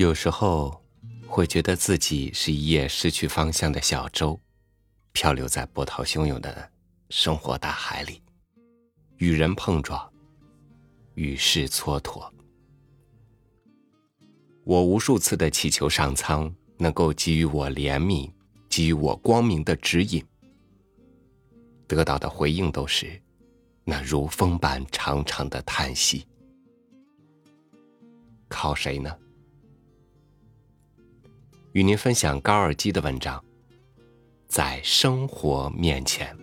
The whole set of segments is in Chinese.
有时候，会觉得自己是一叶失去方向的小舟，漂流在波涛汹涌的生活大海里，与人碰撞，与世蹉跎。我无数次的祈求上苍能够给予我怜悯，给予我光明的指引，得到的回应都是那如风般长长的叹息。靠谁呢？与您分享高尔基的文章，在生活面前，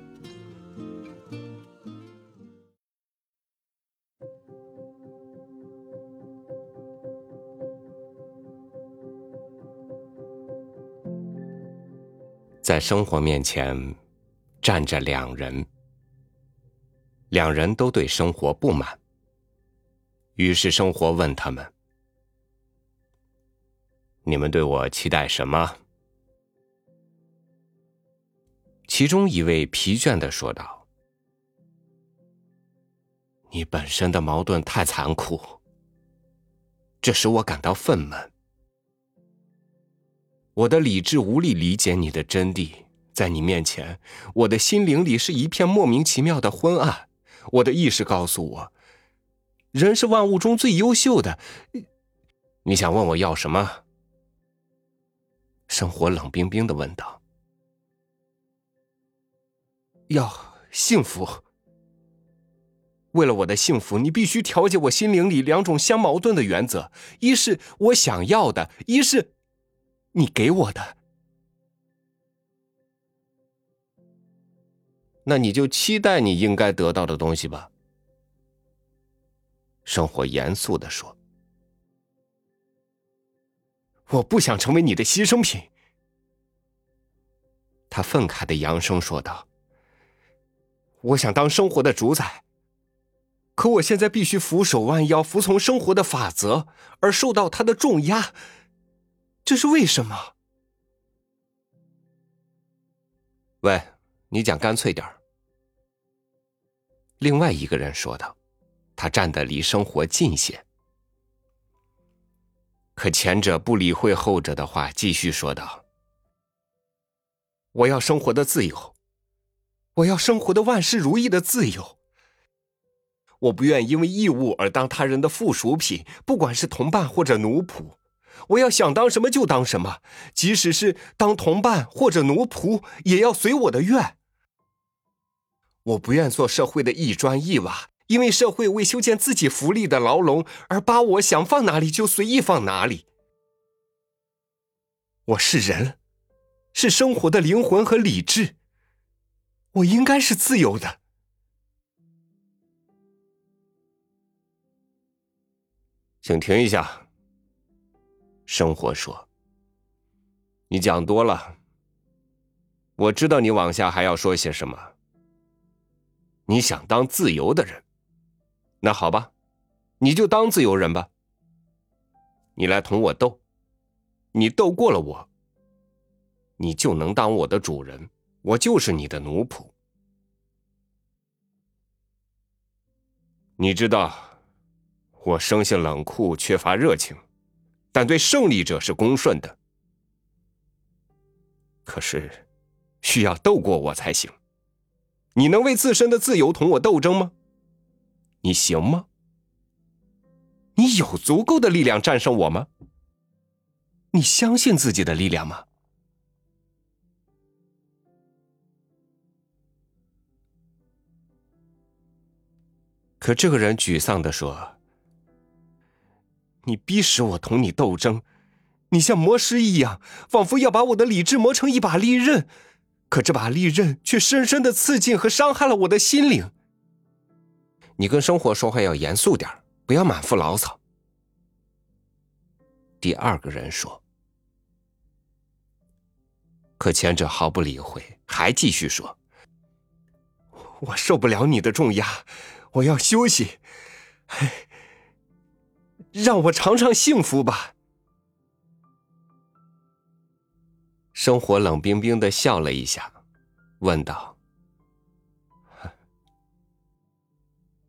在生活面前站着两人，两人都对生活不满，于是生活问他们。你们对我期待什么？其中一位疲倦的说道：“你本身的矛盾太残酷，这使我感到愤懑。我的理智无力理解你的真谛，在你面前，我的心灵里是一片莫名其妙的昏暗。我的意识告诉我，人是万物中最优秀的。你想问我要什么？”生活冷冰冰的问道：“要幸福？为了我的幸福，你必须调节我心灵里两种相矛盾的原则：一是我想要的，一是你给我的。那你就期待你应该得到的东西吧。”生活严肃的说。我不想成为你的牺牲品，他愤慨的扬声说道。我想当生活的主宰，可我现在必须俯首弯腰，服从生活的法则，而受到他的重压。这是为什么？喂，你讲干脆点。另外一个人说道，他站得离生活近些。可前者不理会后者的话，继续说道：“我要生活的自由，我要生活的万事如意的自由。我不愿因为义务而当他人的附属品，不管是同伴或者奴仆。我要想当什么就当什么，即使是当同伴或者奴仆，也要随我的愿。我不愿做社会的一砖一瓦。”因为社会为修建自己福利的牢笼而把我想放哪里就随意放哪里。我是人，是生活的灵魂和理智。我应该是自由的。请停一下。生活说：“你讲多了，我知道你往下还要说些什么。你想当自由的人。”那好吧，你就当自由人吧。你来同我斗，你斗过了我，你就能当我的主人，我就是你的奴仆。你知道，我生性冷酷，缺乏热情，但对胜利者是恭顺的。可是，需要斗过我才行。你能为自身的自由同我斗争吗？你行吗？你有足够的力量战胜我吗？你相信自己的力量吗？可这个人沮丧的说：“你逼使我同你斗争，你像魔师一样，仿佛要把我的理智磨成一把利刃，可这把利刃却深深的刺进和伤害了我的心灵。”你跟生活说话要严肃点不要满腹牢骚。第二个人说，可前者毫不理会，还继续说：“我受不了你的重压，我要休息，让我尝尝幸福吧。”生活冷冰冰的笑了一下，问道。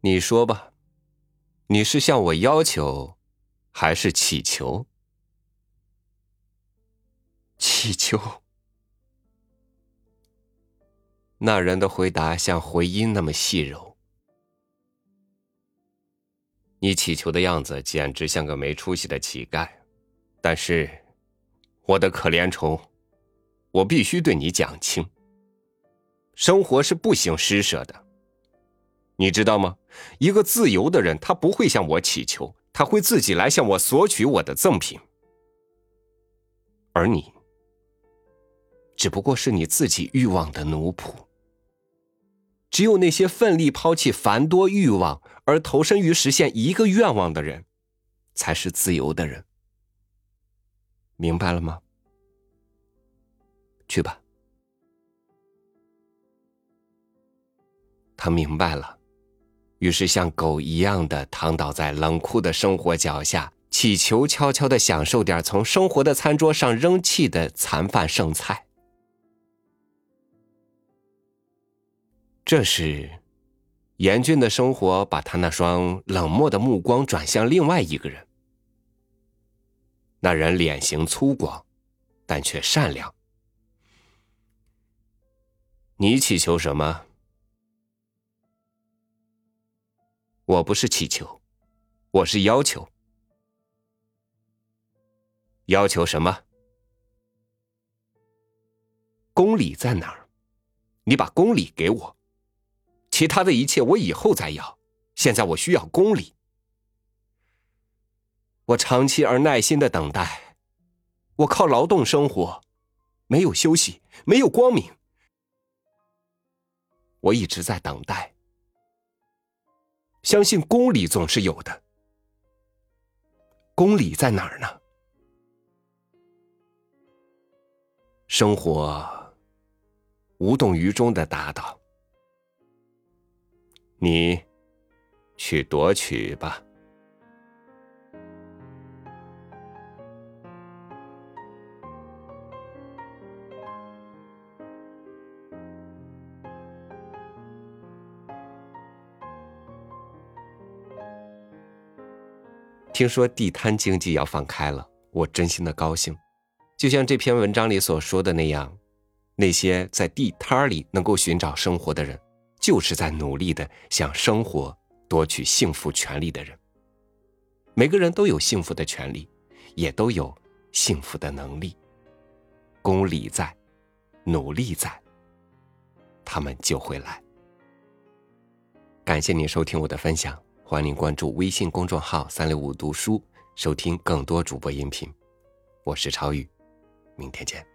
你说吧，你是向我要求，还是乞求？祈求。那人的回答像回音那么细柔。你乞求的样子简直像个没出息的乞丐，但是，我的可怜虫，我必须对你讲清。生活是不行施舍的，你知道吗？一个自由的人，他不会向我乞求，他会自己来向我索取我的赠品。而你，只不过是你自己欲望的奴仆。只有那些奋力抛弃繁多欲望而投身于实现一个愿望的人，才是自由的人。明白了吗？去吧。他明白了，于是像狗一样的躺倒在冷酷的生活脚下，祈求悄悄的享受点从生活的餐桌上扔弃的残饭剩菜。这时，严峻的生活把他那双冷漠的目光转向另外一个人。那人脸型粗犷，但却善良。你祈求什么？我不是祈求，我是要求。要求什么？公理在哪儿？你把公理给我，其他的一切我以后再要。现在我需要公理。我长期而耐心的等待，我靠劳动生活，没有休息，没有光明。我一直在等待。相信公理总是有的，公理在哪儿呢？生活无动于衷的答道：“你去夺取吧。”听说地摊经济要放开了，我真心的高兴。就像这篇文章里所说的那样，那些在地摊里能够寻找生活的人，就是在努力的向生活夺取幸福权利的人。每个人都有幸福的权利，也都有幸福的能力。公理在，努力在，他们就会来。感谢您收听我的分享。欢迎关注微信公众号“三六五读书”，收听更多主播音频。我是超宇，明天见。